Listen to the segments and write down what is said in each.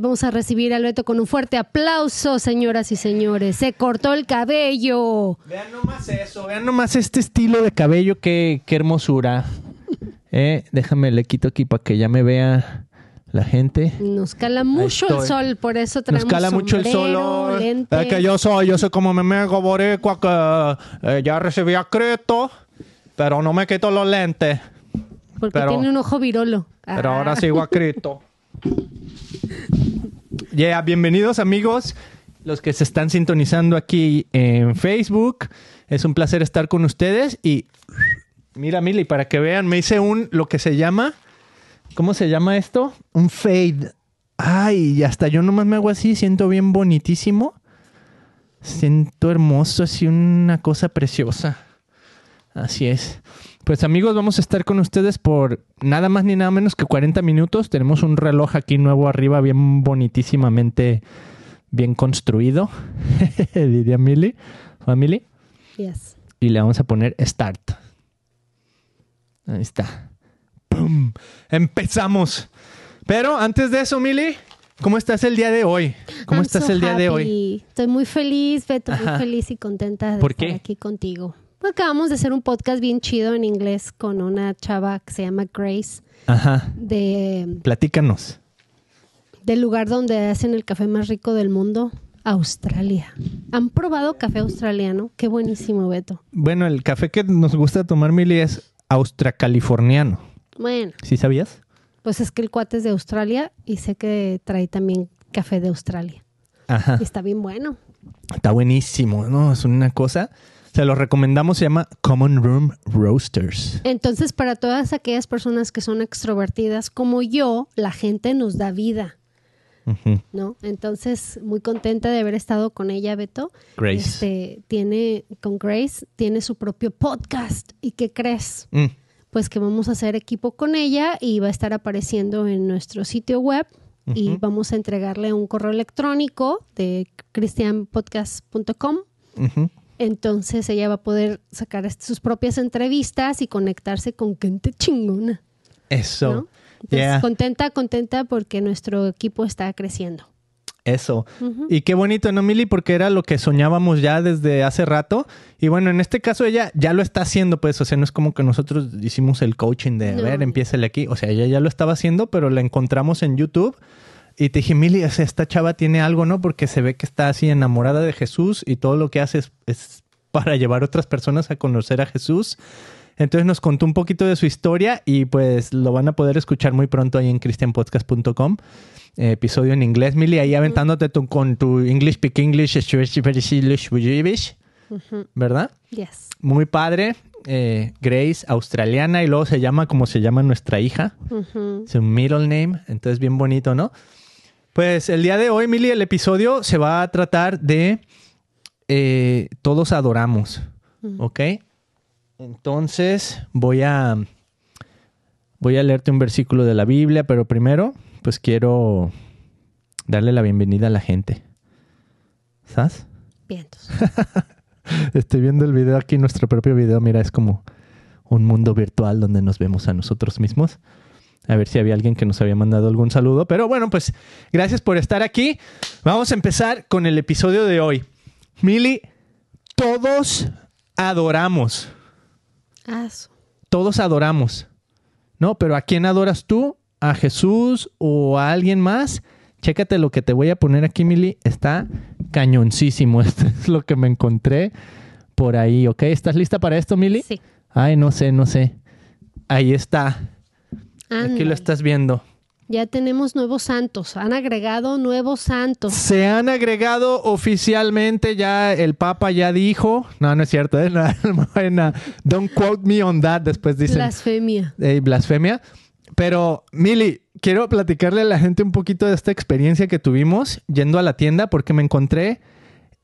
Vamos a recibir al Beto con un fuerte aplauso, señoras y señores. Se cortó el cabello. Vean nomás eso, vean nomás este estilo de cabello, qué, qué hermosura. Eh, déjame, le quito aquí para que ya me vea la gente. Nos cala mucho el sol, por eso Nos traemos cala mucho el sol. Es que yo soy, yo soy como mi amigo boricua que eh, ya recibí a Cristo, pero no me quito los lentes. Porque pero- tiene un ojo virolo. Pero Ah. ahora sigo a Cristo. Yeah, bienvenidos amigos, los que se están sintonizando aquí en Facebook. Es un placer estar con ustedes y mira, Mili, para que vean, me hice un lo que se llama ¿Cómo se llama esto? Un fade. Ay, hasta yo nomás me hago así, siento bien bonitísimo. Siento hermoso, así una cosa preciosa. Así es. Pues amigos, vamos a estar con ustedes por nada más ni nada menos que 40 minutos. Tenemos un reloj aquí nuevo arriba, bien bonitísimamente, bien construido, diría Milly, family. Yes. Y le vamos a poner start. Ahí está. ¡Pum! Empezamos. Pero antes de eso, Milly, ¿cómo estás el día de hoy? ¿Cómo I'm estás so el día de hoy? Estoy muy feliz, Beto, Ajá. muy feliz y contenta de ¿Por estar qué? aquí contigo. Pues acabamos de hacer un podcast bien chido en inglés con una chava que se llama Grace Ajá. de, Platícanos. del lugar donde hacen el café más rico del mundo, Australia. ¿Han probado café australiano? Qué buenísimo, Beto. Bueno, el café que nos gusta tomar, Milly, es austracaliforniano. Bueno, ¿Sí sabías? pues es que el cuate es de Australia y sé que trae también café de Australia. Ajá. Y está bien bueno. Está buenísimo, ¿no? Es una cosa. Se lo recomendamos, se llama Common Room Roasters. Entonces, para todas aquellas personas que son extrovertidas como yo, la gente nos da vida. ¿no? Entonces, muy contenta de haber estado con ella, Beto. Grace. Este, tiene, con Grace, tiene su propio podcast. ¿Y qué crees? Mm. Pues que vamos a hacer equipo con ella y va a estar apareciendo en nuestro sitio web y vamos a entregarle un correo electrónico de cristianpodcast.com Ujú. Entonces ella va a poder sacar sus propias entrevistas y conectarse con gente chingona. Eso. ¿no? Entonces, Yeah. contenta, contenta porque nuestro equipo está creciendo. Eso. Y qué bonito, ¿no, Mili? Porque era lo que soñábamos ya desde hace rato. Y bueno, en este caso ella ya lo está haciendo, pues. O sea, no es como que nosotros hicimos el coaching de, a No. ver, empiécele aquí. O sea, ella ya lo estaba haciendo, pero la encontramos en YouTube. Y te dije, Mili, o sea, esta chava tiene algo, ¿no? Porque se ve que está así enamorada de Jesús y todo lo que hace es, es para llevar a otras personas a conocer a Jesús. Entonces nos contó un poquito de su historia y pues lo van a poder escuchar muy pronto ahí en christianpodcast.com. Eh, episodio en inglés, Mili, ahí aventándote tu- con tu English Speak English. ¿verdad? Yes. Muy padre. Eh, Grace, australiana, y luego se llama como se llama nuestra hija. Ujú. Su middle name, entonces bien bonito, ¿no? Pues el día de hoy, Mili, el episodio se va a tratar de eh, Todos adoramos. ¿ok? Entonces voy a voy a leerte un versículo de la Biblia, pero primero, pues quiero darle la bienvenida a la gente. ¿Sabes? Vientos. Estoy viendo el video aquí, nuestro propio video. Mira, es como un mundo virtual donde nos vemos a nosotros mismos. A ver si había alguien que nos había mandado algún saludo. Pero bueno, pues gracias por estar aquí. Vamos a empezar con el episodio de hoy. Mili, todos adoramos. Todos adoramos. ¿No? Pero ¿a quién adoras tú? ¿A Jesús o a alguien más? Chécate lo que te voy a poner aquí, Mili. Está cañoncísimo. Esto es lo que me encontré por ahí, ¿ok? ¿Estás lista para esto, Mili? Sí. Ay, no sé, no sé. Ahí está. Aquí lo estás viendo. Ya tenemos nuevos santos. Han agregado nuevos santos. Se han agregado oficialmente, ya el Papa ya dijo. No, no es cierto, ¿eh? No, no don't quote me on that. Después dicen Blasfemia. eh, blasfemia. Pero, Mili, quiero platicarle a la gente un poquito de esta experiencia que tuvimos yendo a la tienda porque me encontré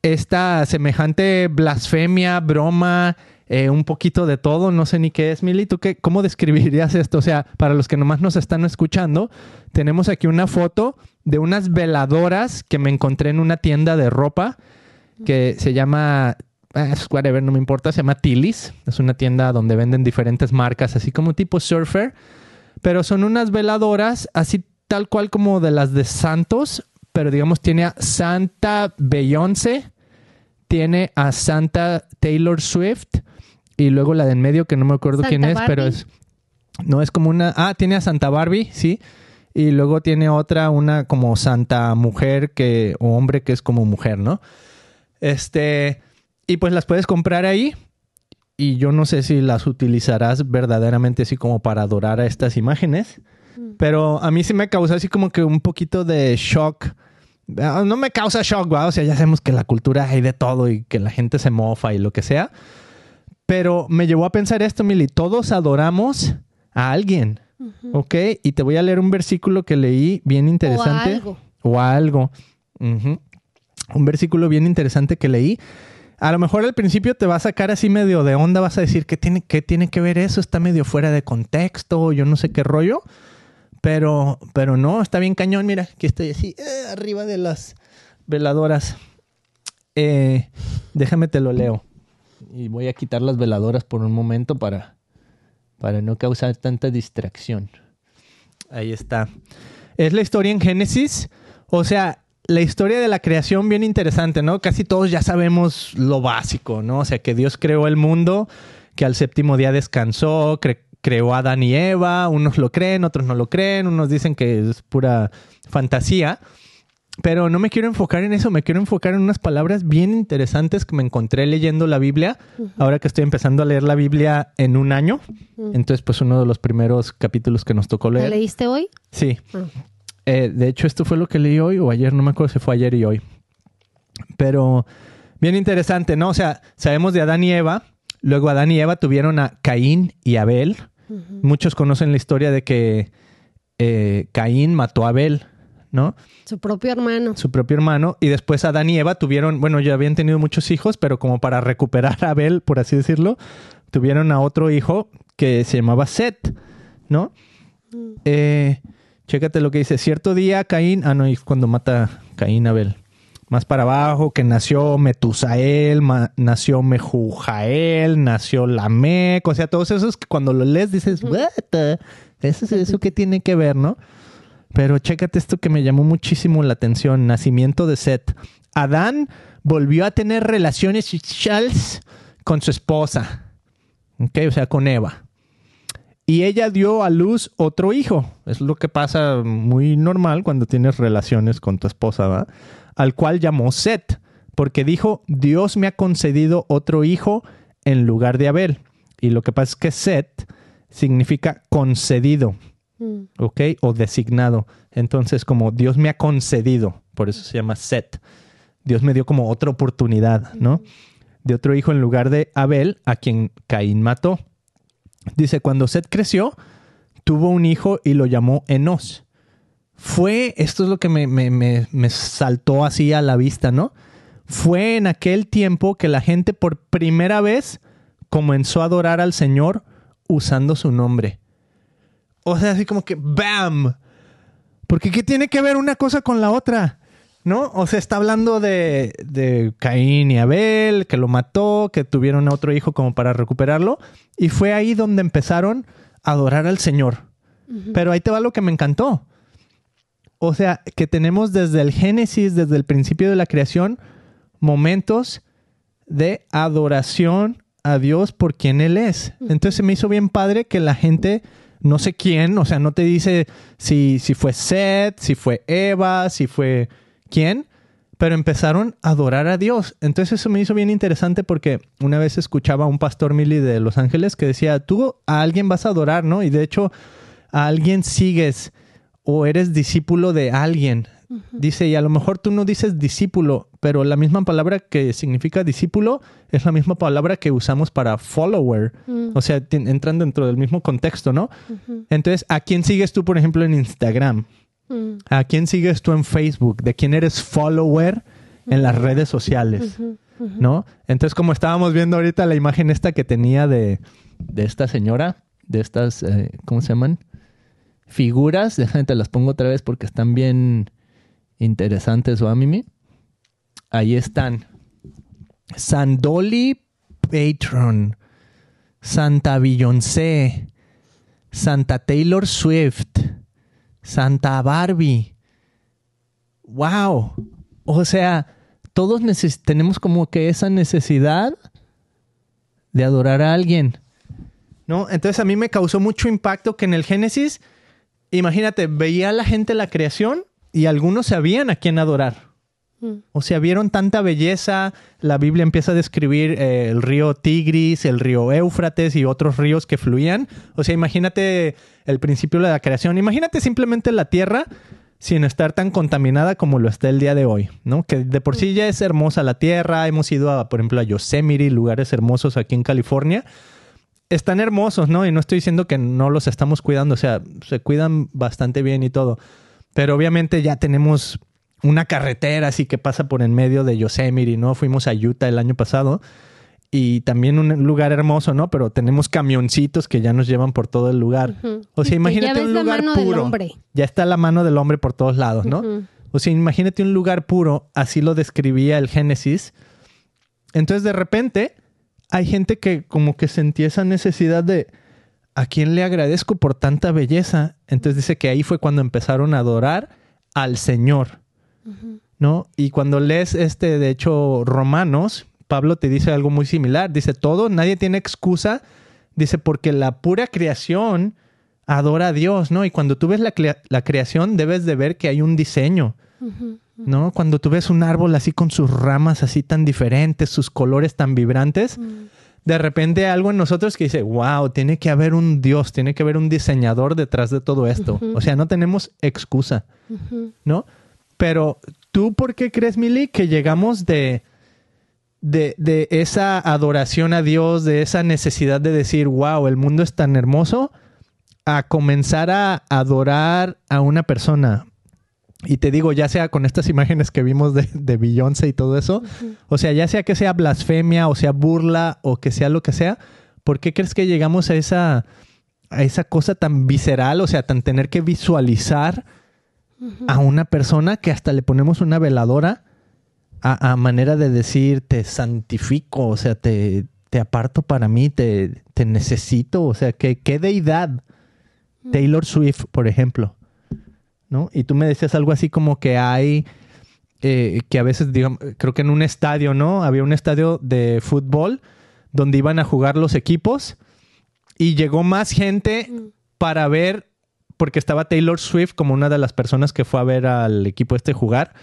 esta semejante blasfemia, broma, eh, un poquito de todo, no sé ni qué es, Mili. ¿Tú qué, cómo describirías esto? O sea, para los que nomás nos están escuchando, tenemos aquí una foto de unas veladoras que me encontré en una tienda de ropa que se llama, ah, whatever, no me importa, se llama Tilly's. Es una tienda donde venden diferentes marcas, así como tipo surfer, pero son unas veladoras así tal cual como de las de Santos, pero digamos tiene a Santa Beyoncé, tiene a Santa Taylor Swift y luego la de en medio que no me acuerdo Santa quién es, pero es no es como una ah tiene a Santa Barbie, sí, y luego tiene otra una como Santa mujer que o hombre que es como mujer, ¿no? Este y pues las puedes comprar ahí y yo no sé si las utilizarás verdaderamente así como para adorar a estas imágenes, pero a mí sí me causa así como que un poquito de shock. Ah, No me causa shock, ¿va? o sea, ya sabemos que la cultura hay de todo y que la gente se mofa y lo que sea, pero me llevó a pensar esto, Mili, todos adoramos a alguien, ¿ok? Y te voy a leer un versículo que leí bien interesante. algo. O algo. Un versículo bien interesante que leí. A lo mejor al principio te va a sacar así medio de onda, vas a decir, ¿qué tiene, qué tiene que ver eso? Está medio fuera de contexto, yo no sé qué rollo. Pero, pero no, está bien cañón. Mira, aquí estoy así, eh, arriba de las veladoras. Eh, déjame te lo leo. Y voy a quitar las veladoras por un momento para, para no causar tanta distracción. Ahí está. Es la historia en Génesis. O sea, la historia de la creación bien interesante, ¿no? Casi todos ya sabemos lo básico, ¿no? O sea, que Dios creó el mundo, que al séptimo día descansó, cre- creó a Adán y Eva. Unos lo creen, otros no lo creen. Unos dicen que es pura fantasía. Pero no me quiero enfocar en eso, me quiero enfocar en unas palabras bien interesantes que me encontré leyendo la Biblia. Ahora que estoy empezando a leer la Biblia en un año. Entonces, pues uno de los primeros capítulos que nos tocó ¿La leer. leíste hoy? Sí. Ah. Eh, de hecho, esto fue lo que leí hoy o ayer, no me acuerdo si fue ayer y hoy. Pero bien interesante, ¿no? O sea, sabemos de Adán y Eva. Luego Adán y Eva tuvieron a Caín y Abel. Muchos conocen la historia de que eh, Caín mató a Abel, ¿no? Su propio hermano. Su propio hermano. Y después Adán y Eva tuvieron, bueno, ya habían tenido muchos hijos, pero como para recuperar a Abel, por así decirlo, tuvieron a otro hijo que se llamaba Set, ¿no? Eh, chécate lo que dice. Cierto día Caín, ah, no, es cuando mata Caín a Abel. Más para abajo, que nació Metusael, ma- nació Mejujael, nació Lamec, o sea, todos esos que cuando lo lees dices, what the- ¿Eso, es eso qué tiene que ver, no? Pero chécate esto que me llamó muchísimo la atención, nacimiento de Set. Adán volvió a tener relaciones sexuales con su esposa, ¿ok? O sea, con Eva y ella dio a luz otro hijo. Es lo que pasa muy normal cuando tienes relaciones con tu esposa, ¿va? Al cual llamó Set, porque dijo, Dios me ha concedido otro hijo en lugar de Abel. Y lo que pasa es que Set significa concedido, Mm. ¿ok? O designado. Entonces, como Dios me ha concedido, por eso se llama Set. Dios me dio como otra oportunidad, ¿no? De otro hijo en lugar de Abel, a quien Caín mató. Dice, cuando Set creció, tuvo un hijo y lo llamó Enos. Fue, esto es lo que me, me- me- me saltó así a la vista, ¿no? Fue en aquel tiempo que la gente por primera vez comenzó a adorar al Señor usando su nombre. O sea, así como que ¡bam! Porque ¿qué tiene que ver una cosa con la otra? ¿No? O sea, está hablando de, de Caín y Abel, que lo mató, que tuvieron a otro hijo como para recuperarlo. Y fue ahí donde empezaron a adorar al Señor. Pero ahí te va lo que me encantó. O sea, que tenemos desde el Génesis, desde el principio de la creación, momentos de adoración a Dios por quien Él es. Entonces se me hizo bien padre que la gente, no sé quién, o sea, no te dice si, si fue Seth, si fue Eva, si fue quién, pero empezaron a adorar a Dios. Entonces eso me hizo bien interesante porque una vez escuchaba a un pastor Mili de Los Ángeles que decía, tú a alguien vas a adorar, ¿no? Y de hecho a alguien sigues o eres discípulo de alguien. Dice, y a lo mejor tú no dices discípulo, pero la misma palabra que significa discípulo es la misma palabra que usamos para follower. Mm. O sea, entran dentro del mismo contexto, ¿no? Entonces, ¿a quién sigues tú, por ejemplo, en Instagram? Mm. ¿A quién sigues tú en Facebook? ¿De quién eres follower en las redes sociales? ¿No? Entonces, como estábamos viendo ahorita la imagen esta que tenía de, de esta señora, de estas, eh, ¿cómo se llaman? Figuras, déjame te las pongo otra vez porque están bien interesantes, ¿o a Mimi? Ahí están. Sandoli Patron, Santa Beyoncé, Santa Taylor Swift, Santa Barbie. ¡Wow! O sea, todos tenemos como que esa necesidad de adorar a alguien. ¿No? Entonces a mí me causó mucho impacto que en el Génesis, imagínate, veía la gente la creación y algunos sabían a quién adorar. Mm. O sea, vieron tanta belleza. La Biblia empieza a describir eh, el río Tigris, el río Éufrates y otros ríos que fluían. O sea, imagínate el principio de la creación. Imagínate simplemente la tierra sin estar tan contaminada como lo está el día de hoy, ¿no? Que de por sí ya es hermosa la tierra. Hemos ido, a, por ejemplo, a Yosemite, lugares hermosos aquí en California. Están hermosos, ¿no? Y no estoy diciendo que no los estamos cuidando. O sea, se cuidan bastante bien y todo. Pero obviamente ya tenemos una carretera así que pasa por en medio de Yosemite, ¿no? Fuimos a Utah el año pasado y también un lugar hermoso, ¿no? Pero tenemos camioncitos que ya nos llevan por todo el lugar. O sea, imagínate un lugar puro. Ya está la mano del hombre por todos lados, ¿no? O sea, imagínate un lugar puro, así lo describía el Génesis. Entonces, de repente, hay gente que como que sentía esa necesidad de ¿a quién le agradezco por tanta belleza? Entonces dice que ahí fue cuando empezaron a adorar al Señor. ¿No? Y cuando lees este, de hecho, Romanos, Pablo te dice algo muy similar. Dice, todo, nadie tiene excusa. Dice, porque la pura creación adora a Dios, ¿no? Y cuando tú ves la, creación, debes de ver que hay un diseño, ¿no? Cuando tú ves un árbol así con sus ramas así tan diferentes, sus colores tan vibrantes, de repente algo en nosotros que dice, wow, tiene que haber un Dios, tiene que haber un diseñador detrás de todo esto. O sea, no tenemos excusa, ¿no? Pero tú, ¿por qué crees, Mili, que llegamos de, de, esa adoración a Dios, de esa necesidad de decir, wow, el mundo es tan hermoso, a comenzar a adorar a una persona? Y te digo, ya sea con estas imágenes que vimos de, de Beyoncé y todo eso, o sea, ya sea que sea blasfemia o sea burla o que sea lo que sea, ¿por qué crees que llegamos a esa, a esa cosa tan visceral, o sea, tan tener que visualizar a una persona que hasta le ponemos una veladora a, manera de decir te santifico, o sea, te, te aparto para mí, te, te necesito, o sea, que, qué deidad. Taylor Swift, por ejemplo, ¿no? Y tú me decías algo así como que hay, eh, que a veces, digamos, creo que en un estadio, ¿no? Había un estadio de fútbol donde iban a jugar los equipos y llegó más gente para ver porque estaba Taylor Swift como una de las personas que fue a ver al equipo este jugar.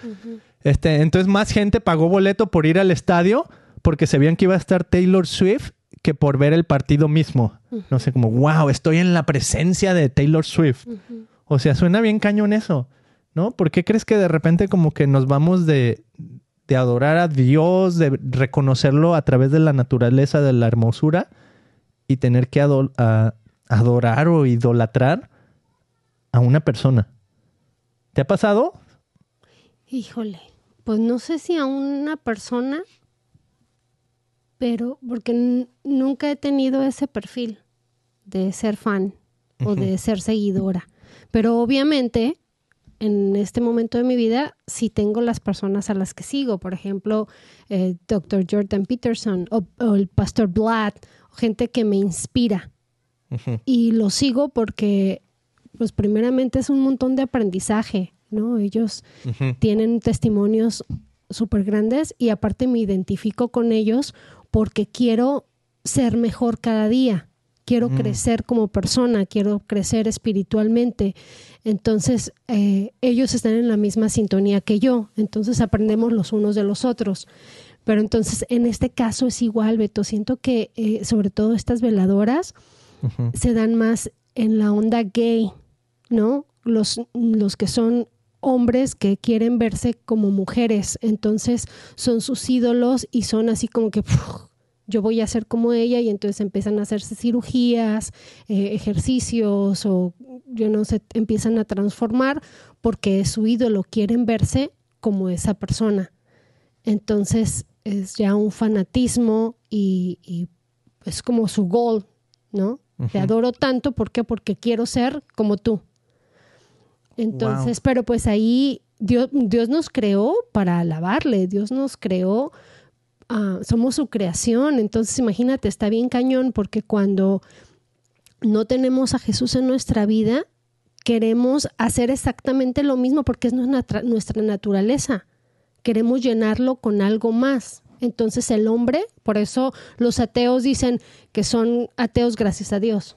este, entonces más gente pagó boleto por ir al estadio porque sabían que iba a estar Taylor Swift que por ver el partido mismo. No sé, como, wow, estoy en la presencia de Taylor Swift. O sea, suena bien cañón eso, ¿no? ¿Por qué crees que de repente como que nos vamos de, de adorar a Dios, de reconocerlo a través de la naturaleza, de la hermosura, y tener que adorar o idolatrar a una persona. ¿Te ha pasado? Híjole, pues no sé si a una persona, pero porque nunca he tenido ese perfil de ser fan o de ser seguidora. Pero obviamente en este momento de mi vida sí tengo las personas a las que sigo, por ejemplo, eh, Dr. Jordan Peterson o, el Pastor Blatt, gente que me inspira. Y lo sigo porque pues primeramente es un montón de aprendizaje, ¿no? Ellos tienen testimonios súper grandes y aparte me identifico con ellos porque quiero ser mejor cada día, quiero mm. crecer como persona, quiero crecer espiritualmente. Entonces, eh, ellos están en la misma sintonía que yo, entonces aprendemos los unos de los otros. Pero entonces, en este caso es igual, Beto, siento que eh, sobre todo estas veladoras se dan más en la onda gay, ¿no? Los, los que son hombres que quieren verse como mujeres, entonces son sus ídolos y son así como que yo voy a ser como ella y entonces empiezan a hacerse cirugías, eh, ejercicios o yo no sé, empiezan a transformar porque es su ídolo, quieren verse como esa persona. Entonces es ya un fanatismo y, es como su goal, ¿no? Te adoro tanto, ¿por qué? Porque quiero ser como tú. Entonces, pero pues ahí Dios, Dios nos creó para alabarle, Dios nos creó, ah, somos su creación, entonces imagínate, está bien cañón porque cuando no tenemos a Jesús en nuestra vida, queremos hacer exactamente lo mismo porque es nuestra, nuestra naturaleza. Queremos llenarlo con algo más. Entonces el hombre, por eso los ateos dicen que son ateos gracias a Dios.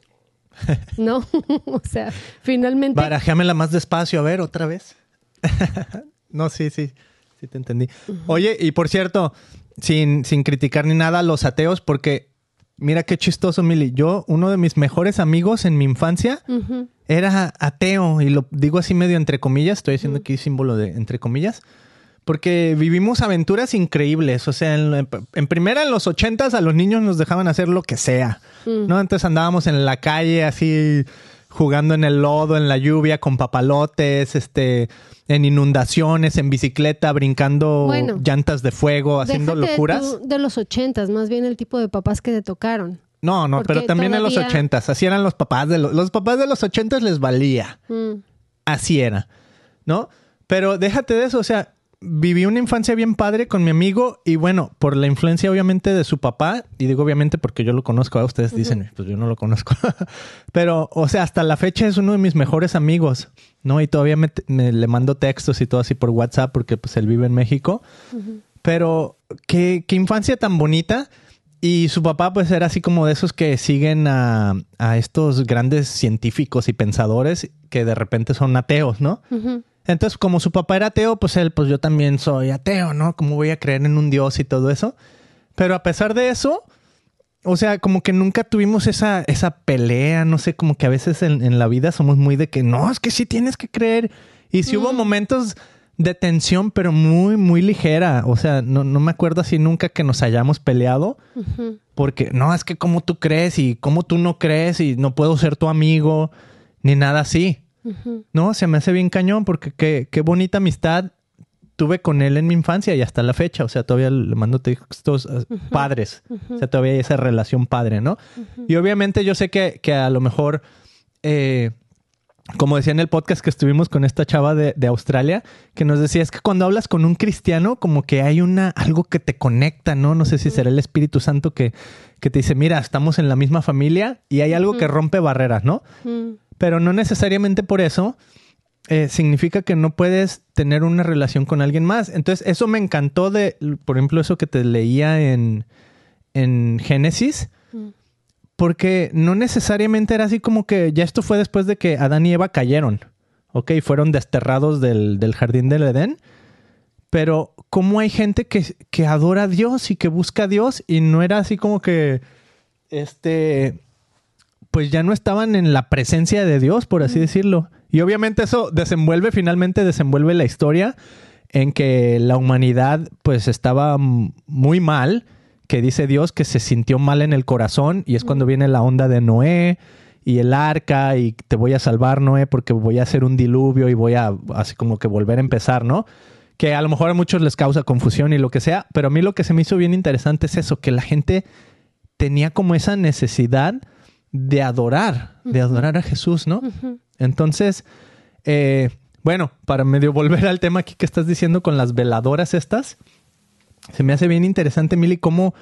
¿No? o sea, finalmente... Barajéamela más despacio, a ver, otra vez. no, sí, sí, sí te entendí. Oye, y por cierto, sin, sin criticar ni nada a los ateos, porque mira qué chistoso, Mili. Yo, uno de mis mejores amigos en mi infancia era ateo, y lo digo así medio entre comillas, estoy haciendo aquí símbolo de entre comillas. Porque vivimos aventuras increíbles. O sea, en, primera, en los ochentas, a los niños nos dejaban hacer lo que sea. ¿No? Antes andábamos en la calle así jugando en el lodo, en la lluvia, con papalotes, este, en inundaciones, en bicicleta, brincando llantas de fuego, haciendo locuras. de los ochentas, más bien el tipo de papás que te tocaron. No, no, pero también en los ochentas. Así eran los papás de los, los papás de los ochentas les valía. Mm. Así era, ¿no? Pero déjate de eso, o sea, viví una infancia bien padre con mi amigo y bueno, por la influencia obviamente de su papá, y digo obviamente porque yo lo conozco, a ustedes dicen, pues yo no lo conozco, pero o sea, hasta la fecha es uno de mis mejores amigos, ¿no? Y todavía me, le mando textos y todo así por WhatsApp porque pues él vive en México, pero qué, qué infancia tan bonita. Y su papá pues era así como de esos que siguen a, a estos grandes científicos y pensadores que de repente son ateos, ¿no? Entonces, como su papá era ateo, pues él, pues yo también soy ateo, ¿no? ¿Cómo voy a creer en un Dios y todo eso? Pero a pesar de eso, o sea, como que nunca tuvimos esa, esa pelea, no sé, como que a veces en, la vida somos muy de que no, es que sí tienes que creer. Y si hubo momentos de tensión, pero muy, muy ligera. O sea, no, me acuerdo así nunca que nos hayamos peleado. Porque no, es que como tú crees y como tú no crees y no puedo ser tu amigo, ni nada así. No, se me hace bien cañón porque qué, qué, bonita amistad tuve con él en mi infancia y hasta la fecha. O sea, todavía le mando textos eh, padres. O sea, todavía hay esa relación padre, ¿no? Y obviamente yo sé que, que a lo mejor, eh, como decía en el podcast que estuvimos con esta chava de, de, Australia, que nos decía, es que cuando hablas con un cristiano, como que hay una, algo que te conecta, ¿no? No sé si será el Espíritu Santo que, que te dice, mira, estamos en la misma familia y hay algo que rompe barreras, ¿no? Pero no necesariamente por eso eh, significa que no puedes tener una relación con alguien más. Entonces, eso me encantó de, por ejemplo, eso que te leía en, en Génesis, mm. porque no necesariamente era así como que ya esto fue después de que Adán y Eva cayeron, ¿ok? Fueron desterrados del, del jardín del Edén. Pero, ¿cómo hay gente que, que adora a Dios y que busca a Dios y no era así como que, este, pues ya no estaban en la presencia de Dios, por así decirlo. Y obviamente eso desenvuelve, finalmente desenvuelve la historia en que la humanidad pues estaba muy mal, que dice Dios que se sintió mal en el corazón y es cuando viene la onda de Noé y el arca y te voy a salvar Noé porque voy a hacer un diluvio y voy a así como que volver a empezar, ¿no? Que a lo mejor a muchos les causa confusión y lo que sea, pero a mí lo que se me hizo bien interesante es eso, que la gente tenía como esa necesidad de adorar, de adorar a Jesús, ¿no? Entonces, eh, bueno, para medio volver al tema aquí que estás diciendo con las veladoras estas, se me hace bien interesante, Mili, cómo,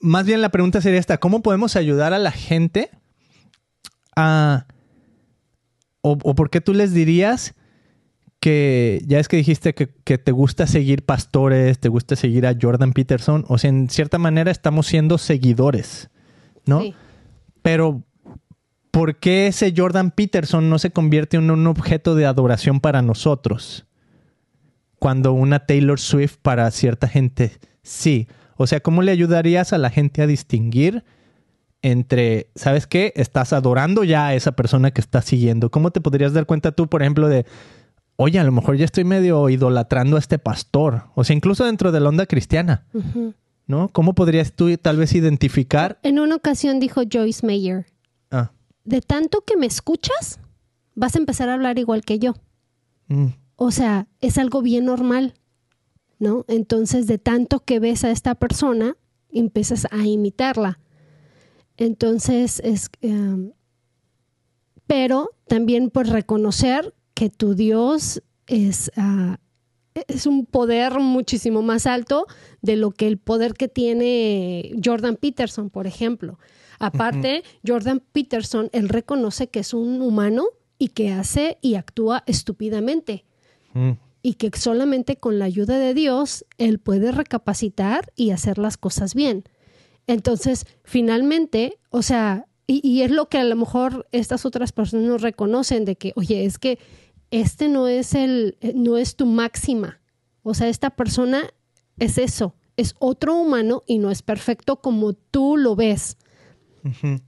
más bien la pregunta sería esta, ¿cómo podemos ayudar a la gente a, o, por qué tú les dirías que, ya es que dijiste que, que, te gusta seguir pastores, te gusta seguir a Jordan Peterson, o sea, en cierta manera estamos siendo seguidores, ¿no? Sí. Pero, ¿por qué ese Jordan Peterson no se convierte en un objeto de adoración para nosotros? Cuando una Taylor Swift para cierta gente sí. O sea, ¿cómo le ayudarías a la gente a distinguir entre, ¿sabes qué? Estás adorando ya a esa persona que estás siguiendo. ¿Cómo te podrías dar cuenta tú, por ejemplo, de, oye, a lo mejor ya estoy medio idolatrando a este pastor? O sea, incluso dentro de la onda cristiana. ¿No? ¿Cómo podrías tú tal vez identificar? En una ocasión dijo Joyce Mayer, ah. de tanto que me escuchas, vas a empezar a hablar igual que yo. Mm. O sea, es algo bien normal, ¿no? Entonces, de tanto que ves a esta persona, empiezas a imitarla. Entonces, es... Em, pero también por reconocer que tu Dios es... Ah, es un poder muchísimo más alto de lo que el poder que tiene Jordan Peterson, por ejemplo. Aparte, Jordan Peterson, él reconoce que es un humano y que hace y actúa estúpidamente. Mm. Y que solamente con la ayuda de Dios él puede recapacitar y hacer las cosas bien. Entonces, finalmente, o sea, y, y es lo que a lo mejor estas otras personas no reconocen de que, oye, es que este no es el, no es tu máxima. O sea, esta persona es eso, es otro humano y no es perfecto como tú lo ves.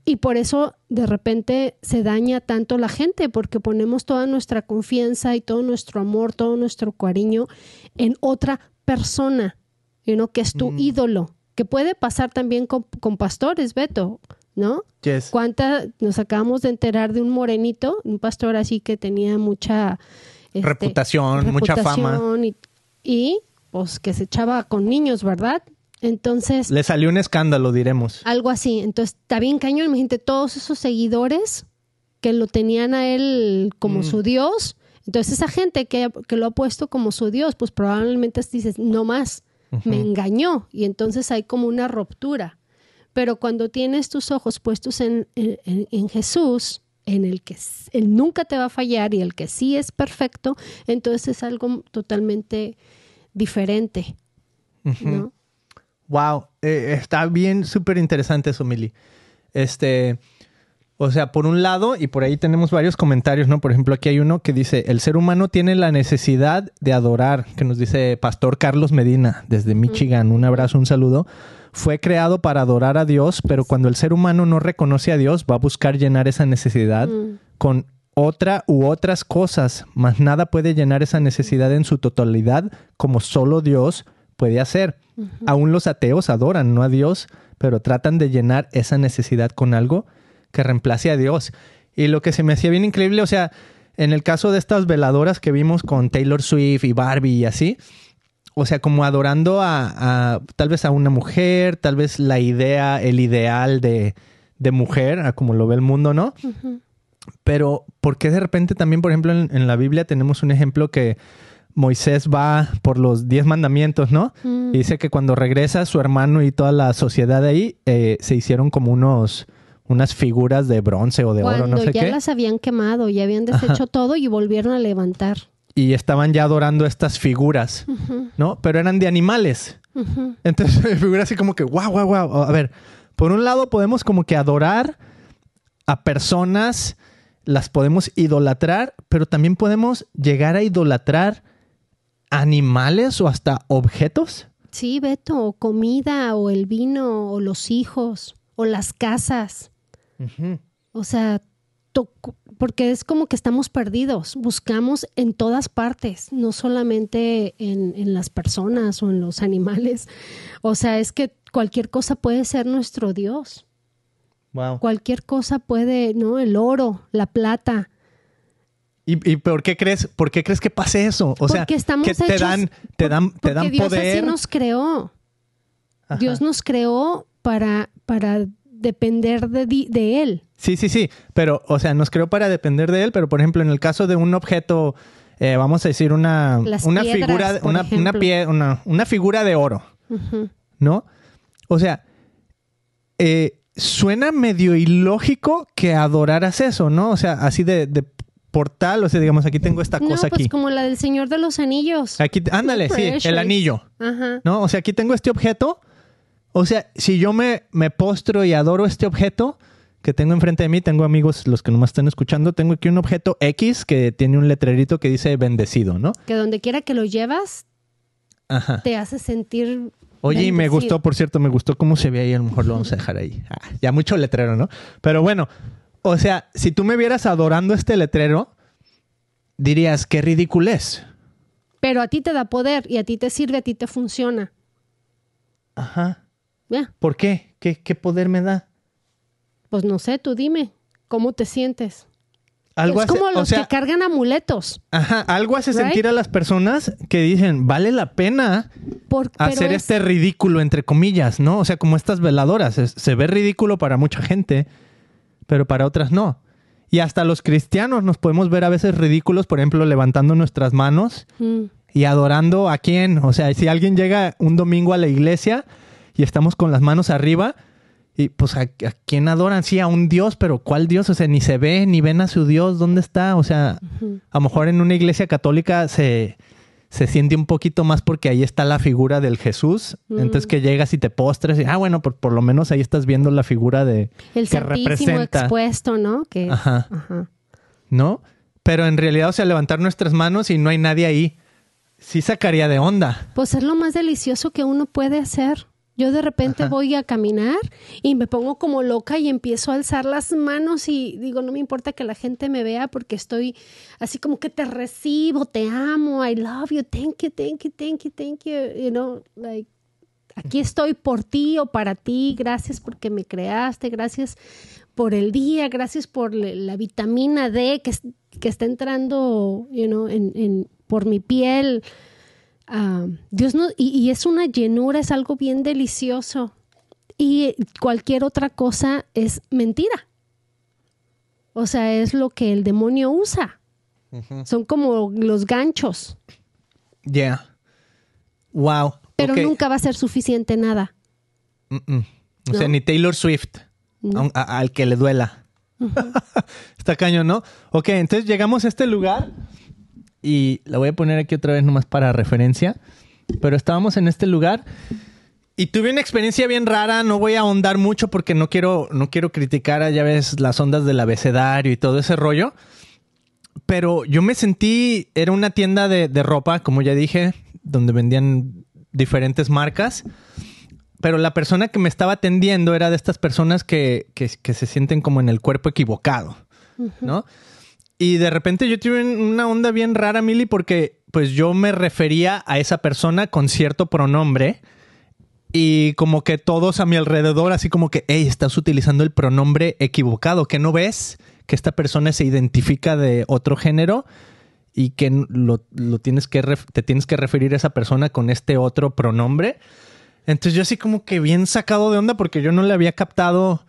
Y por eso de repente se daña tanto la gente, porque ponemos toda nuestra confianza y todo nuestro amor, todo nuestro cariño en otra persona, know, que es tu Mm. ídolo, que puede pasar también con, con pastores, Beto, ¿no? Yes. ¿Cuánta nos acabamos de enterar de un morenito, un pastor así que tenía mucha este, Reputación, mucha fama. y, pues que se echaba con niños, ¿verdad? Entonces, Le salió un escándalo, diremos. algo así. Entonces, está bien cañón. Imagínate todos esos seguidores que lo tenían a él como Mm. su Dios. Entonces, esa gente que, que lo ha puesto como su Dios, pues probablemente dices, no más, me engañó. Y entonces hay como una ruptura. Pero cuando tienes tus ojos puestos en, en- en- en Jesús, en el que Él nunca te va a fallar y el que sí es perfecto, entonces es algo totalmente diferente. ¿no? Wow, eh, está bien, súper interesante eso, Mili. Este, o sea, por un lado, y por ahí tenemos varios comentarios, ¿no? Por ejemplo, aquí hay uno que dice, el ser humano tiene la necesidad de adorar, que nos dice Pastor Carlos Medina, desde Michigan, un abrazo, un saludo. Fue creado para adorar a Dios, pero cuando el ser humano no reconoce a Dios, va a buscar llenar esa necesidad Mm. con otra u otras cosas, mas nada puede llenar esa necesidad en su totalidad como solo Dios puede hacer. Aún los ateos adoran, no a Dios, pero tratan de llenar esa necesidad con algo que reemplace a Dios. Y lo que se me hacía bien increíble, o sea, en el caso de estas veladoras que vimos con Taylor Swift y Barbie y así, o sea, como adorando a, a tal vez a una mujer, tal vez la idea, el ideal de, de mujer, a como lo ve el mundo, ¿no? Pero, ¿por qué de repente también, por ejemplo, en, en la Biblia tenemos un ejemplo que Moisés va por los diez mandamientos, ¿no? Mm. Y dice que cuando regresa su hermano y toda la sociedad de ahí, eh, se hicieron como unos, unas figuras de bronce o de oro, no sé ya qué. las habían quemado, ya habían deshecho todo y volvieron a levantar. Y estaban ya adorando estas figuras, ¿no? Pero eran de animales. Entonces me figura así como que, wow, wow, wow. A ver, por un lado podemos como que adorar a personas, las podemos idolatrar, pero también podemos llegar a idolatrar animales o hasta objetos. Sí, Beto, o comida, o el vino, o los hijos, o las casas. O sea, porque es como que estamos perdidos. Buscamos en todas partes, no solamente en, en las personas o en los animales. O sea, es que cualquier cosa puede ser nuestro Dios. Wow. Cualquier cosa puede, ¿no? El oro, la plata. ¿Y, y por qué crees, por qué crees que pase eso? O sea, Porque estamos que te dan, te dan, te dan Dios poder. así nos creó. Ajá. Dios nos creó para, para depender de, de Él. Sí, sí, sí. Pero, o sea, nos creó para depender de él, pero por ejemplo, en el caso de un objeto, eh, vamos a decir una, Las una piedras, figura, por una, una, pie- una, una figura de oro. ¿no? O sea, eh, suena medio ilógico que adoraras eso, ¿no? O sea, así de, de portal, o sea, digamos, aquí tengo esta No, cosa pues aquí. como la del Señor de los Anillos. Aquí, ándale, sí, el anillo. Ajá. ¿no? O sea, aquí tengo este objeto. O sea, si yo me, me postro y adoro este objeto que tengo enfrente de mí, tengo amigos, los que nomás están escuchando, tengo aquí un objeto X que tiene un letrerito que dice bendecido, ¿no? Que donde quiera que lo llevas, Ajá. te hace sentir. Oye, y me gustó, por cierto, me gustó cómo se ve ahí, a lo mejor lo vamos a dejar ahí. Ah, ya mucho letrero, ¿no? Pero bueno, o sea, si tú me vieras adorando este letrero, dirías, qué ridiculez. Pero a ti te da poder y a ti te sirve, a ti te funciona. Ajá. ¿Por qué? ¿Qué, qué poder me da? pues no sé, tú dime, ¿cómo te sientes? Algo es hace- como o los sea, que cargan amuletos. Ajá, algo hace Right? sentir a las personas que dicen, vale la pena Por, hacer es- este ridículo, entre comillas, ¿no? O sea, como estas veladoras. Es- se ve ridículo para mucha gente, pero para otras no. Y hasta los cristianos nos podemos ver a veces ridículos, por ejemplo, levantando nuestras manos Mm, y adorando a quién. O sea, si alguien llega un domingo a la iglesia y estamos con las manos arriba Y pues, ¿a, a quién adoran? Sí, a un Dios, pero ¿cuál Dios? O sea, ni se ve, ni ven a su Dios. ¿Dónde está? O sea, a lo mejor en una iglesia católica se, se siente un poquito más porque ahí está la figura del Jesús. Entonces que llegas y te postres y, ah, bueno, por, por lo menos ahí estás viendo la figura de... El que representa. expuesto, ¿no? Que, Ajá. ajá. ¿no? Pero en realidad, o sea, levantar nuestras manos y no hay nadie ahí, sí sacaría de onda. Pues es lo más delicioso que uno puede hacer. Yo de repente Ajá. voy a caminar y me pongo como loca y empiezo a alzar las manos y digo, no me importa que la gente me vea porque estoy así como que te recibo, te amo, I love you, thank you, thank you, thank you, thank you, you know, like aquí estoy por ti o para ti, gracias porque me creaste, gracias por el día, gracias por la vitamina D que, que está entrando, you know, en, en- por mi piel. Ah, Dios no, y, y es una llenura, es algo bien delicioso. Y cualquier otra cosa es mentira. O sea, es lo que el demonio usa. Son como los ganchos, Yeah. Wow. pero nunca va a ser suficiente nada. O sea, ¿No? ni Taylor Swift, a- al que le duela. Está cañón, ¿no? Ok, entonces llegamos a este lugar y la voy a poner aquí otra vez nomás para referencia. Pero estábamos en este lugar y tuve una experiencia bien rara. No voy a ahondar mucho porque no quiero, no quiero criticar, a, ya ves, las ondas del abecedario y todo ese rollo. Pero yo me sentí, era una tienda de, de ropa, como ya dije, donde vendían diferentes marcas. Pero la persona que me estaba atendiendo era de estas personas que, que- que se sienten como en el cuerpo equivocado, ¿no? Y de repente yo tuve una onda bien rara, Mili, porque pues yo me refería a esa persona con cierto pronombre y como que todos a mi alrededor, así como que, hey, estás utilizando el pronombre equivocado, que no ves que esta persona se identifica de otro género y que lo, lo tienes que te tienes que referir a esa persona con este otro pronombre. Entonces yo así como que bien sacado de onda porque yo no le había captado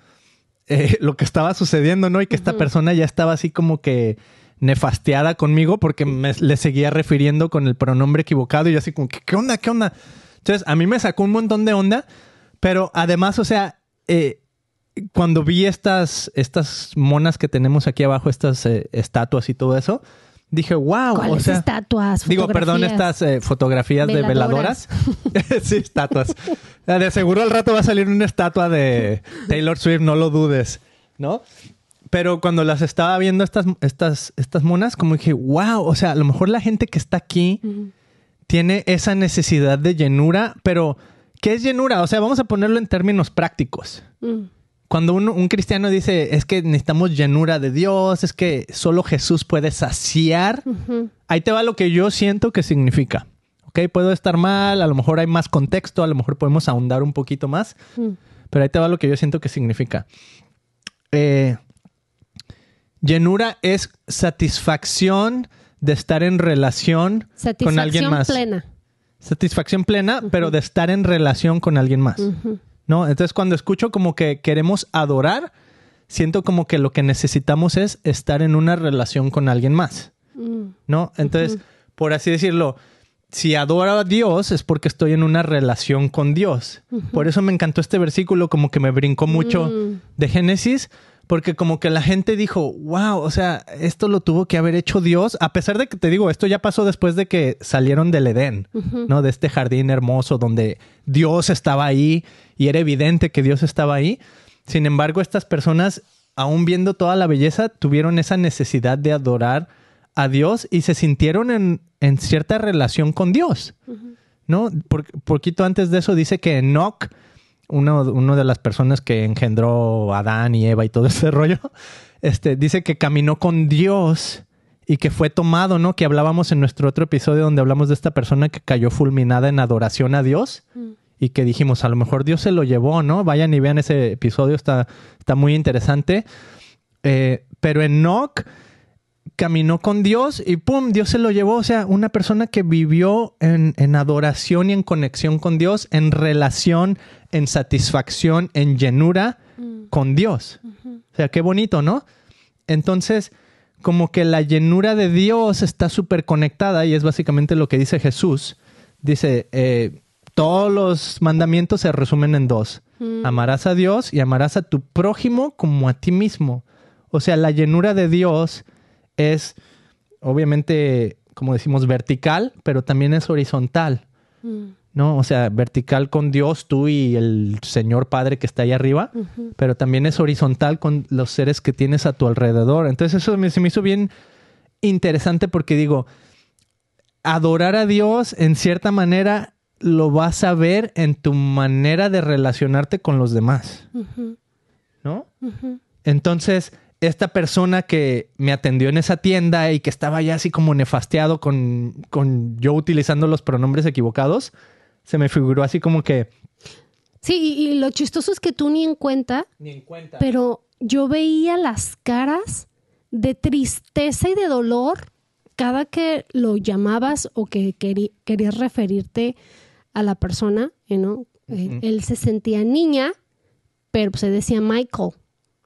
eh, lo que estaba sucediendo, ¿no? Y que esta persona ya estaba así como que nefasteada conmigo porque me, le seguía refiriendo con el pronombre equivocado y yo así como ¿qué onda? ¿Qué onda? Entonces a mí me sacó un montón de onda, pero además, o sea, eh, cuando vi estas, estas monas que tenemos aquí abajo, estas eh, estatuas y todo eso, dije, wow, ¿Cuáles o sea... estatuas? Digo, perdón, estas eh, fotografías de Veladoras. veladoras. sí, estatuas. Ah, De seguro al rato va a salir una estatua de Taylor Swift, no lo dudes, ¿no? Pero cuando las estaba viendo estas, estas, estas monas, como dije, wow, o sea, a lo mejor la gente que está aquí tiene esa necesidad de llenura, pero ¿qué es llenura? O sea, vamos a ponerlo en términos prácticos. Mm, Cuando un, un cristiano dice, es que necesitamos llenura de Dios, es que solo Jesús puede saciar, ahí te va lo que yo siento que significa. Ok, puedo estar mal, a lo mejor hay más contexto, a lo mejor podemos ahondar un poquito más, Mm. pero ahí te va lo que yo siento que significa. Eh, llenura es satisfacción de estar en relación con alguien Satisfacción más. plena. Satisfacción plena, pero de estar en relación con alguien más. Ujú. ¿No? Entonces cuando escucho como que queremos adorar, siento como que lo que necesitamos es estar en una relación con alguien más, Mm, ¿no? Entonces, por así decirlo, si adoro a Dios es porque estoy en una relación con Dios. Por eso me encantó este versículo, como que me brincó mucho Mm. de Génesis, porque como que la gente dijo, wow, o sea, esto lo tuvo que haber hecho Dios, a pesar de que te digo, esto ya pasó después de que salieron del Edén, ¿no? De este jardín hermoso donde Dios estaba ahí y era evidente que Dios estaba ahí. Sin embargo, estas personas, aún viendo toda la belleza, tuvieron esa necesidad de adorar a Dios y se sintieron en, en cierta relación con Dios. ¿No? Por, poquito antes de eso dice que Enoch, uno, uno de las personas que engendró a Adán y Eva y todo ese rollo, este, dice que caminó con Dios y que fue tomado, ¿no? Que hablábamos en nuestro otro episodio donde hablamos de esta persona que cayó fulminada en adoración a Dios y que dijimos, a lo mejor Dios se lo llevó, ¿no? Vayan y vean ese episodio, está, está muy interesante. Eh, pero Enoch caminó con Dios y ¡pum! Dios se lo llevó. O sea, una persona que vivió en, en adoración y en conexión con Dios, en relación, en satisfacción, en llenura con Dios. O sea, qué bonito, ¿no? Entonces, como que la llenura de Dios está súper conectada y es básicamente lo que dice Jesús. Dice, eh, todos los mandamientos se resumen en dos. Mm. Amarás a Dios y amarás a tu prójimo como a ti mismo. O sea, la llenura de Dios es, obviamente, como decimos, vertical, pero también es horizontal. Mm. ¿no? O sea, vertical con Dios, tú y el Señor Padre que está ahí arriba, pero también es horizontal con los seres que tienes a tu alrededor. Entonces eso me, se me hizo bien interesante porque digo, adorar a Dios en cierta manera lo vas a ver en tu manera de relacionarte con los demás. ¿no? Entonces, esta persona que me atendió en esa tienda y que estaba ya así como nefasteado con, con yo utilizando los pronombres equivocados, se me figuró así como que... Sí, y, y lo chistoso es que tú ni en cuenta, Ni en cuenta. pero yo veía las caras de tristeza y de dolor cada que lo llamabas o que querías referirte a la persona, know. Eh. Él se sentía niña, pero se decía Michael,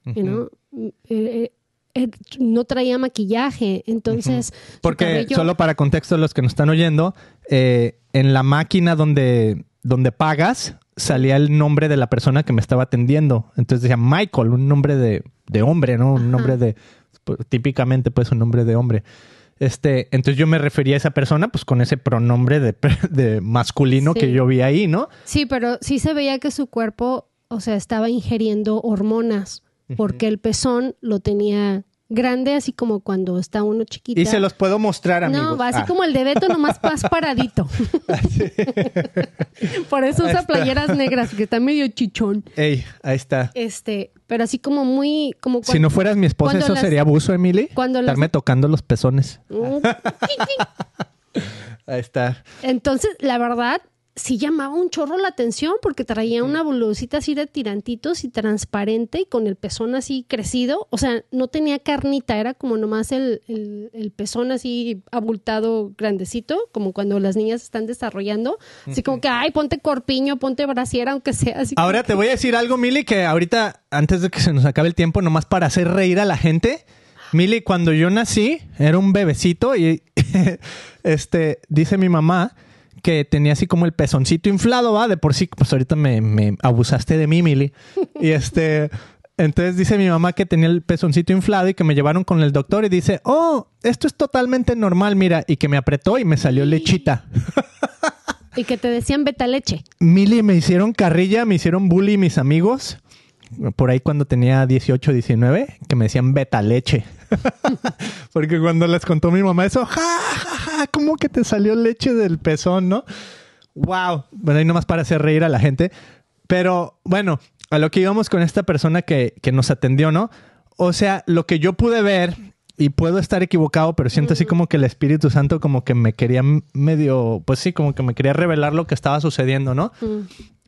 know. Eh, eh, eh, no traía maquillaje, entonces... Porque cabello- solo para contexto los que nos están oyendo, eh, en la máquina donde, donde pagas salía el nombre de la persona que me estaba atendiendo. Entonces decía Michael, un nombre de, de hombre, ¿no? Un Ajá. nombre de, pues, típicamente pues un nombre de hombre. Este, entonces yo me refería a esa persona pues con ese pronombre de, de masculino Sí. que yo vi ahí, ¿no? Sí, pero sí se veía que su cuerpo, o sea, estaba ingiriendo hormonas, porque el pezón lo tenía grande, así como cuando está uno chiquito. Y se los puedo mostrar, amigos. No, va así Ah. como el de Beto, nomás más paradito. Por eso usa playeras negras, que está medio chichón. Ey, ahí está. Este, pero así como muy, como Si no fueras mi esposa, cuando ¿eso las- sería abuso, Emily? cuando las- Estarme tocando los pezones. Mm. Ahí está. Entonces, la verdad, sí llamaba un chorro la atención porque traía una blusita así de tirantitos y transparente y con el pezón así crecido. O sea, no tenía carnita, era como nomás el, el- el pezón así abultado, grandecito, como cuando las niñas están desarrollando. Así como que, ay, ponte corpiño, ponte brasiera, aunque sea así. Ahora te voy a decir algo, Mili, que ahorita, antes de que se nos acabe el tiempo, nomás para hacer reír a la gente. Mili, cuando yo nací, era un bebecito y este, dice mi mamá que tenía así como el pezoncito inflado, va, de por sí, pues ahorita me, me abusaste de mí, Mili. Y este, entonces dice mi mamá que tenía el pezoncito inflado y que me llevaron con el doctor y dice, oh, esto es totalmente normal, mira, y que me apretó y me salió lechita. Y que te decían beta leche. Mili, me hicieron carrilla, me hicieron bully mis amigos. Por ahí cuando tenía 18, 19, que me decían beta leche. Porque cuando les contó mi mamá eso, ja, ja, ja, ¿cómo que te salió leche del pezón, no? Wow. Bueno, ahí nomás para hacer reír a la gente. Pero bueno, a lo que íbamos con esta persona que, que nos atendió, ¿no? O sea, lo que yo pude ver, y puedo estar equivocado, pero siento así como que el Espíritu Santo como que me quería medio, pues sí, como que me quería revelar lo que estaba sucediendo, ¿no? Mm.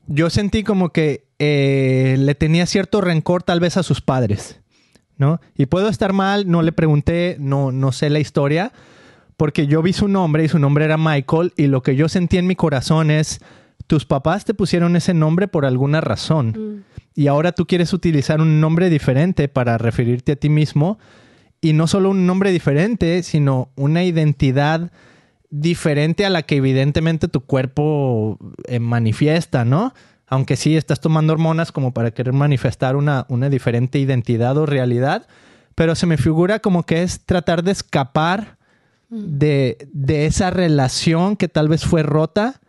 yo sentí como que eh, le tenía cierto rencor tal vez a sus padres, ¿no? Y puedo estar mal, no le pregunté, no, no sé la historia, porque yo vi su nombre y su nombre era Michael y lo que yo sentí en mi corazón es, tus papás te pusieron ese nombre por alguna razón Mm. y ahora tú quieres utilizar un nombre diferente para referirte a ti mismo y no solo un nombre diferente, sino una identidad diferente a la que evidentemente tu cuerpo eh, manifiesta, ¿no? Aunque sí estás tomando hormonas como para querer manifestar una, una diferente identidad o realidad, pero se me figura como que es tratar de escapar de, de esa relación que tal vez fue rota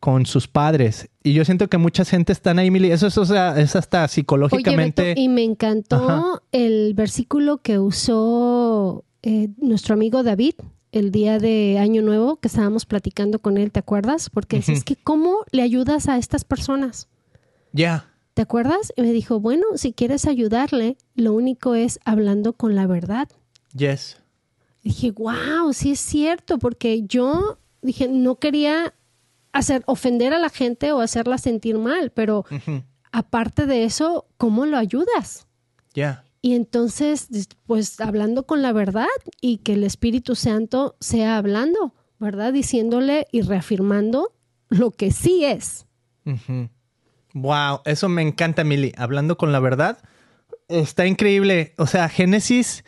con sus padres. Y yo siento que mucha gente están ahí, Mili. Eso es, o sea, es hasta Oye, psicológicamente. Beto, y me encantó Ajá. el versículo que usó eh, nuestro amigo David el día de Año Nuevo, que estábamos platicando con él, ¿te acuerdas? Porque Ujú. es que ¿cómo le ayudas a estas personas? Ya. ¿Te acuerdas? Y me dijo, bueno, si quieres ayudarle, lo único es hablando con la verdad. Yes. Dije, wow, sí es cierto, porque yo dije, no quería hacer ofender a la gente o hacerla sentir mal, pero aparte de eso, ¿cómo lo ayudas? Ya. Y entonces, pues hablando con la verdad y que el Espíritu Santo sea hablando, ¿verdad? Diciéndole y reafirmando lo que sí es. Wow, eso me encanta, Mili. Hablando con la verdad, está increíble. O sea, Génesis,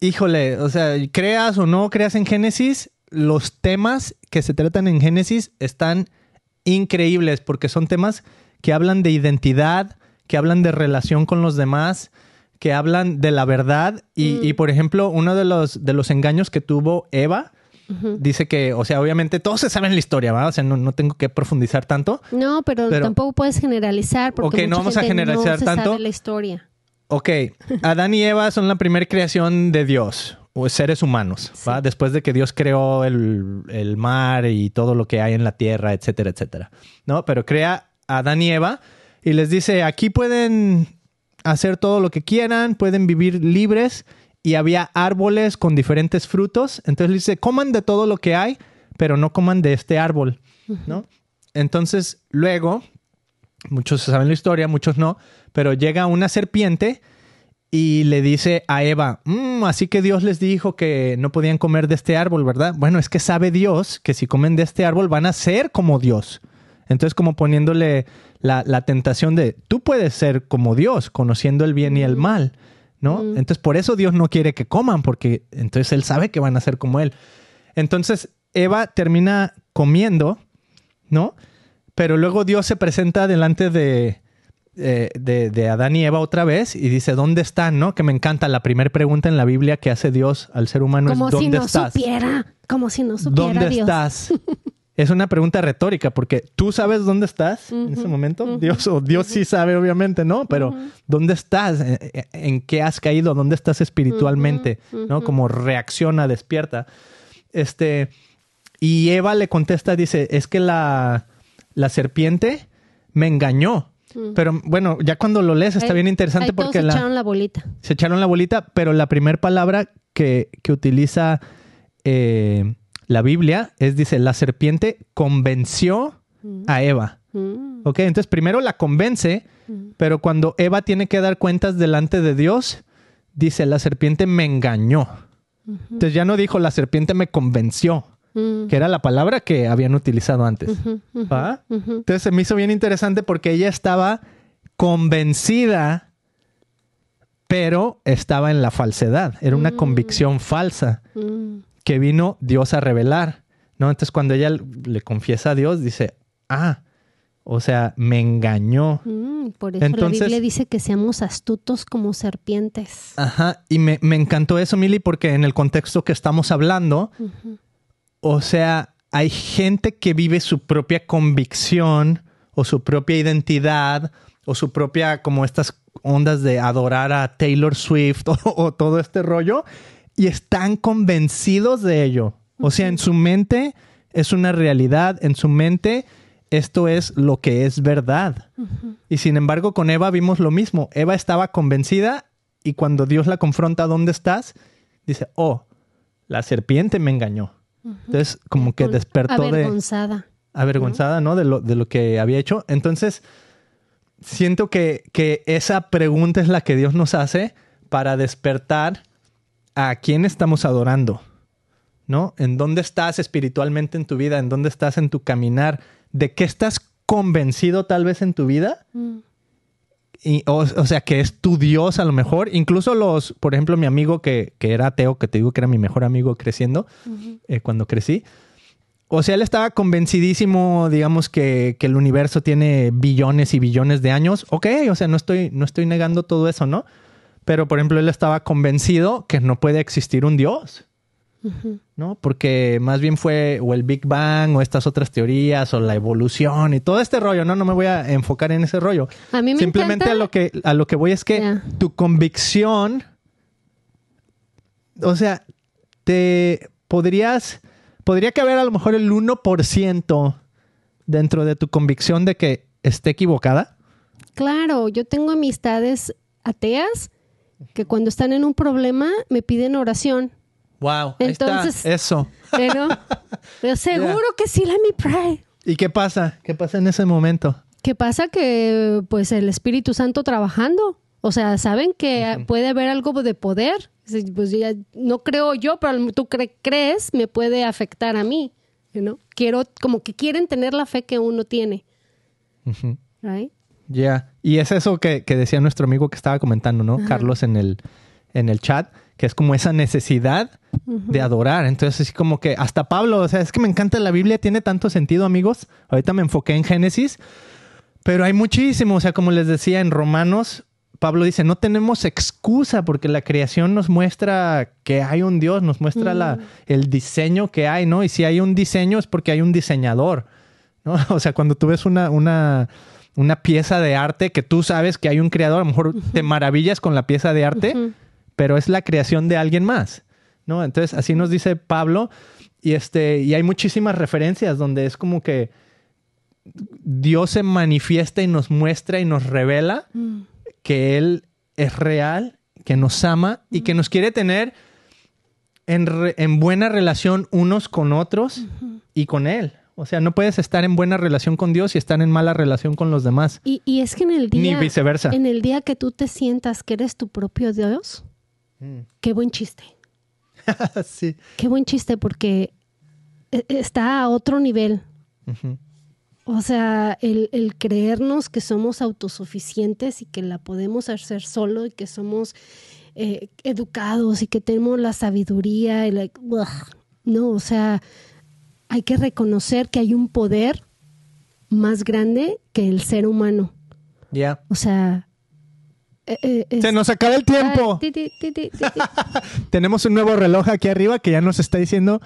híjole, o sea, creas o no creas en Génesis, los temas que se tratan en Génesis están increíbles porque son temas que hablan de identidad, que hablan de relación con los demás, que hablan de la verdad. Y, Mm. y, por ejemplo, uno de los, de los engaños que tuvo Eva, dice que, o sea, obviamente todos se saben la historia, ¿verdad? O sea, no, no tengo que profundizar tanto. No, pero, Pero- tampoco puedes generalizar porque Ok, no vamos a generalizar no se tanto. sabe la historia. Ok, Adán y Eva son la primera creación de Dios, o seres humanos, ¿va? Después de que Dios creó el, el mar y todo lo que hay en la tierra, etcétera, etcétera. ¿No? Pero crea a Adán y Eva y les dice, aquí pueden hacer todo lo que quieran, pueden vivir libres y había árboles con diferentes frutos. Entonces le dice, coman de todo lo que hay, pero no coman de este árbol, ¿no? Entonces luego muchos saben la historia, muchos no, pero llega una serpiente y le dice a Eva, "Mm, así que Dios les dijo que no podían comer de este árbol, ¿verdad? Bueno, es que sabe Dios que si comen de este árbol van a ser como Dios. Entonces como poniéndole la, la tentación de, tú puedes ser como Dios, conociendo el bien y el mal, ¿no? Entonces por eso Dios no quiere que coman, porque entonces Él sabe que van a ser como Él. Entonces Eva termina comiendo, ¿no? Pero luego Dios se presenta delante de, eh, de, de Adán y Eva otra vez y dice, ¿dónde están? ¿No? Que me encanta. La primera pregunta en la Biblia que hace Dios al ser humano Como es, si ¿dónde no estás? supiera, como si no supiera ¿Dónde Dios. estás? Es una pregunta retórica porque tú sabes dónde estás en ese momento. Dios, o Dios sí sabe, obviamente, ¿no? Pero ¿dónde estás? ¿En, en- en qué has caído? ¿Dónde estás espiritualmente? ¿No? Como reacciona, despierta. Este, y Eva le contesta, dice, es que la, la serpiente me engañó. Pero bueno, ya cuando lo lees está Ahí- bien interesante ahí todos porque la, echaron la bolita. se echaron la bolita, pero la primera palabra que, que utiliza eh, la Biblia es, dice, la serpiente convenció a Eva. Mm, Ok, entonces primero la convence, pero cuando Eva tiene que dar cuentas delante de Dios, dice, la serpiente me engañó. Entonces ya no dijo, la serpiente me convenció, mm, que era la palabra que habían utilizado antes. ujú. Entonces se me hizo bien interesante porque ella estaba convencida, pero estaba en la falsedad. Era una convicción falsa Mm, que vino Dios a revelar. ¿no? Entonces cuando ella le confiesa a Dios, dice, ah, o sea, me engañó. mm, por eso Entonces- la Biblia dice que seamos astutos como serpientes. Ajá, y me, me encantó eso, Mili, porque en el contexto que estamos hablando, o sea, hay gente que vive su propia convicción o su propia identidad o su propia, como estas ondas de adorar a Taylor Swift o, o todo este rollo, y están convencidos de ello. O sea, en su mente es una realidad, en su mente esto es lo que es verdad. Y sin embargo, con Eva vimos lo mismo. Eva estaba convencida y cuando Dios la confronta, ¿dónde estás? Dice, oh, la serpiente me engañó. Entonces, como que despertó de avergonzada. avergonzada, ¿no? De lo, de lo que había hecho. Entonces, siento que, que esa pregunta es la que Dios nos hace para despertar a quién estamos adorando, ¿no? ¿En dónde estás espiritualmente en tu vida? ¿En dónde estás en tu caminar? ¿De qué estás convencido tal vez en tu vida? Mm, Y, o, o sea, que es tu Dios a lo mejor. Incluso los, por ejemplo, mi amigo que, que era ateo, que te digo que era mi mejor amigo creciendo, eh, cuando crecí. O sea, él estaba convencidísimo, digamos, que, que el universo tiene billones y billones de años. Ok, o sea, no estoy, no estoy negando todo eso, ¿no? Pero, por ejemplo, él estaba convencido que no puede existir un Dios. ¿no? Porque más bien fue o el Big Bang o estas otras teorías o la evolución y todo este rollo, ¿no? No me voy a enfocar en ese rollo. A mí me Simplemente encanta- a lo que a lo que voy es que tu convicción o sea, te podrías podría caber a lo mejor el 1% dentro de tu convicción de que esté equivocada. Claro, yo tengo amistades ateas que cuando están en un problema me piden oración. Wow, Entonces- eso. Pero, pero seguro que sí, let me pray. ¿Y qué pasa? ¿Qué pasa en ese momento? ¿Qué pasa? Que pues el Espíritu Santo trabajando. O sea, saben que puede haber algo de poder. Pues ya no creo yo, pero tú cre- crees me puede afectar a mí. ¿no? Quiero, como que quieren tener la fe que uno tiene. Ujú. Right? Ya. Y es eso que, que decía nuestro amigo que estaba comentando, ¿no? Carlos en el, en el chat, que es como esa necesidad de adorar. Entonces, así como que hasta Pablo, o sea, es que me encanta la Biblia, tiene tanto sentido, amigos. Ahorita me enfoqué en Génesis, Pero hay muchísimo, o sea, como les decía en Romanos, Pablo dice, no tenemos excusa porque la creación nos muestra que hay un Dios, nos muestra la, el diseño que hay, ¿no? Y si hay un diseño es porque hay un diseñador, ¿no? O sea, cuando tú ves una, una, una pieza de arte que tú sabes que hay un creador, a lo mejor te maravillas con la pieza de arte, pero es la creación de alguien más, ¿no? Entonces, así nos dice Pablo y, este, y hay muchísimas referencias donde es como que Dios se manifiesta y nos muestra y nos revela Mm. que Él es real, que nos ama y que nos quiere tener en, re- en buena relación unos con otros y con Él. O sea, no puedes estar en buena relación con Dios y estar en mala relación con los demás. Y, y es que en el día... Ni viceversa. En el día que tú te sientas que eres tu propio Dios, qué buen chiste. sí. Qué buen chiste porque e- está a otro nivel. O sea, el, el creernos que somos autosuficientes y que la podemos hacer solo y que somos eh, educados y que tenemos la sabiduría y ugh. no, o sea, hay que reconocer que hay un poder más grande que el ser humano. Ya. O sea, eh, eh, es- Se nos acaba el tiempo. Ay, ti, ti, ti, ti, ti, ti. Tenemos un nuevo reloj aquí arriba que ya nos está diciendo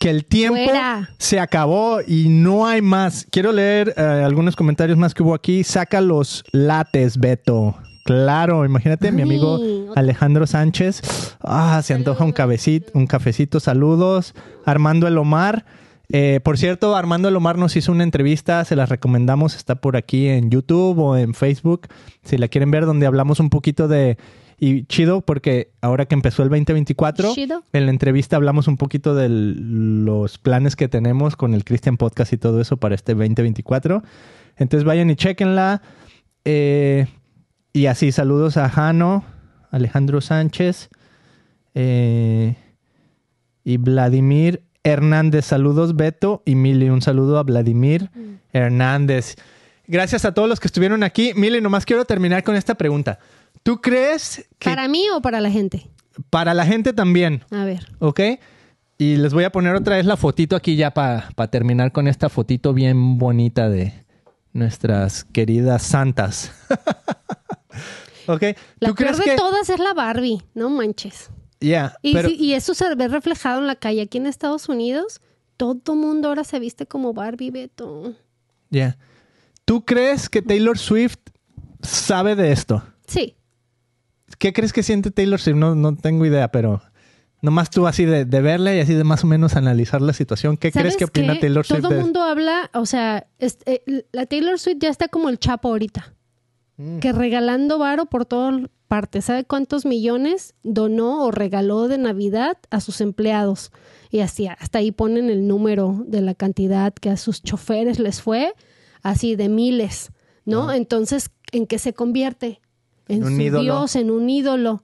que el tiempo Fuera. se acabó y no hay más. Quiero leer eh, algunos comentarios más que hubo aquí. Saca los lates, Beto. Claro, imagínate, mi amigo Alejandro Sánchez. Ah, se antoja un cafecito, un cafecito. Saludos. Armando El Omar. Eh, por cierto, Armando El Omar nos hizo una entrevista, se las recomendamos, está por aquí en YouTube o en Facebook, si la quieren ver, donde hablamos un poquito de... Y chido, porque ahora que empezó el 2024, Chido. en la entrevista hablamos un poquito de los planes que tenemos con el Christian Podcast y todo eso para este 2024. Entonces vayan y chequenla. Eh, y así, saludos a Jano, Alejandro Sánchez eh, y Vladimir Hernández. Saludos, Beto y Mili. Un saludo a Vladimir Hernández. Gracias a todos los que estuvieron aquí. Mili, nomás quiero terminar con esta pregunta. ¿Tú crees que ¿Para mí o para la gente? para la gente también, A ver. ¿ok? Y les voy a poner otra vez la fotito aquí ya para terminar con esta fotito bien bonita de nuestras queridas santas. ¿Ok? La ¿Tú peor crees de que... todas es la Barbie, no manches. Ya, Y, pero... sí- y eso se ve reflejado en la calle. Aquí en Estados Unidos, todo mundo ahora se viste como Barbie, Beto. ya. ¿Tú crees que Taylor Swift sabe de esto? Sí. ¿Qué crees que siente Taylor Swift? No, no tengo idea, pero nomás tú así de, de verla y así de más o menos analizar la situación. ¿Qué crees ¿Sabes que opina qué? Taylor Swift? Todo el mundo habla, o sea, eh, la Taylor Swift ya está como el chapo ahorita. Mm. Que regalando varo por todas partes. ¿Sabe cuántos millones donó o regaló de Navidad a sus empleados? Y así, hasta ahí ponen el número de la cantidad que a sus choferes les fue, así de miles, ¿no? Entonces, ¿en qué se convierte? En Un su ídolo. Dios, en un ídolo,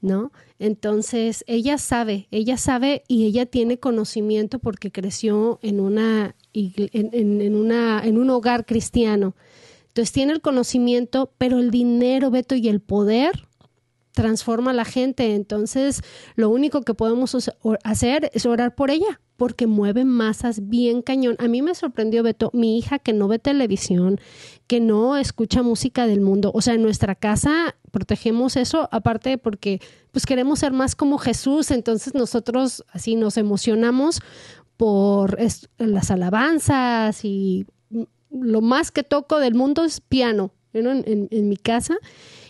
¿no? Entonces, ella sabe, ella sabe y ella tiene conocimiento porque creció en una, en- en una, en un hogar cristiano. Entonces tiene el conocimiento, pero el dinero, Beto, y el poder transforma a la gente. Entonces, lo único que podemos hacer es orar por ella, porque mueve masas bien cañón. A mí me sorprendió, Beto, mi hija que no ve televisión, que no escucha música del mundo. O sea, en nuestra casa protegemos eso, aparte porque pues queremos ser más como Jesús, entonces nosotros así nos emocionamos por las alabanzas y lo más que toco del mundo es piano ¿no? en, en- en mi casa.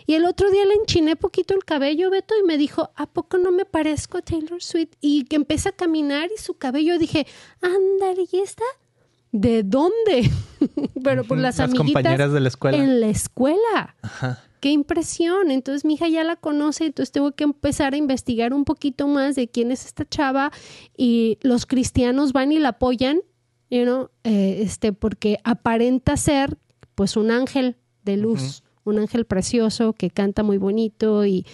Y el otro día le enchiné poquito el cabello, Beto, y me dijo, ¿a poco no me parezco a Taylor Swift? Y que empieza a caminar y su cabello, dije, ándale, ¿y esta? ¿De dónde? Pero por las, las amiguitas compañeras de la escuela. En la escuela. Ajá. Qué impresión. Entonces mi hija ya la conoce, entonces tengo que empezar a investigar un poquito más de quién es esta chava y los cristianos van y la apoyan, you know, eh, este, porque aparenta ser pues un ángel de luz, un ángel precioso que canta muy bonito y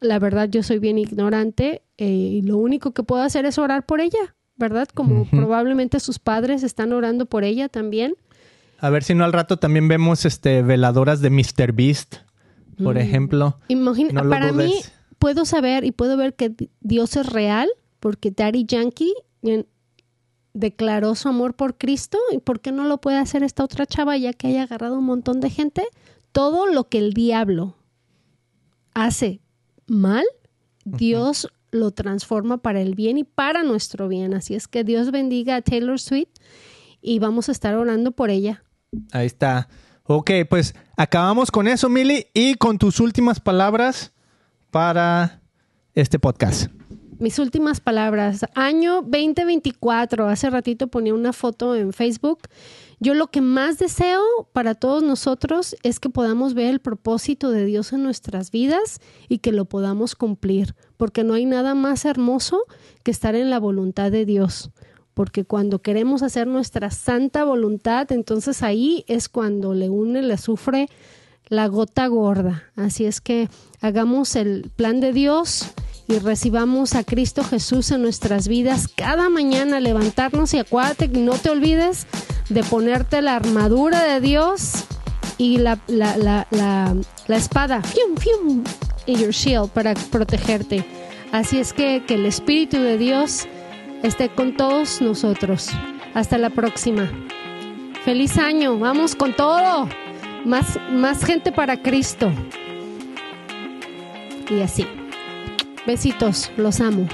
la verdad yo soy bien ignorante eh, y lo único que puedo hacer es orar por ella, ¿verdad? Como probablemente sus padres están orando por ella también. A ver si no al rato también vemos este veladoras de Mr. Beast, por Mm. ejemplo. Imagina, No para mí dudes. puedo saber y puedo ver que Dios es real porque Daddy Yankee declaró su amor por Cristo y por qué no lo puede hacer esta otra chava ya que haya agarrado un montón de gente. Todo lo que el diablo hace mal, Dios lo transforma para el bien y para nuestro bien. Así es que Dios bendiga a Taylor Swift y vamos a estar orando por ella. Ahí está. Ok, pues acabamos con eso, Mili, y con tus últimas palabras para este podcast. Mis últimas palabras. Año 2024. Hace ratito ponía una foto en Facebook. Yo lo que más deseo para todos nosotros es que podamos ver el propósito de Dios en nuestras vidas y que lo podamos cumplir, porque no hay nada más hermoso que estar en la voluntad de Dios porque cuando queremos hacer nuestra santa voluntad, entonces ahí es cuando le une, le sufre la gota gorda. Así es que hagamos el plan de Dios y recibamos a Cristo Jesús en nuestras vidas cada mañana, levantarnos y acuérdate, no te olvides de ponerte la armadura de Dios y la, la, la, la espada fium, fium, y your shield para protegerte. Así es que, que el Espíritu de Dios esté con todos nosotros. Hasta la próxima. Feliz año, vamos con todo. Más, más gente para Cristo. Y así. Besitos, los amo.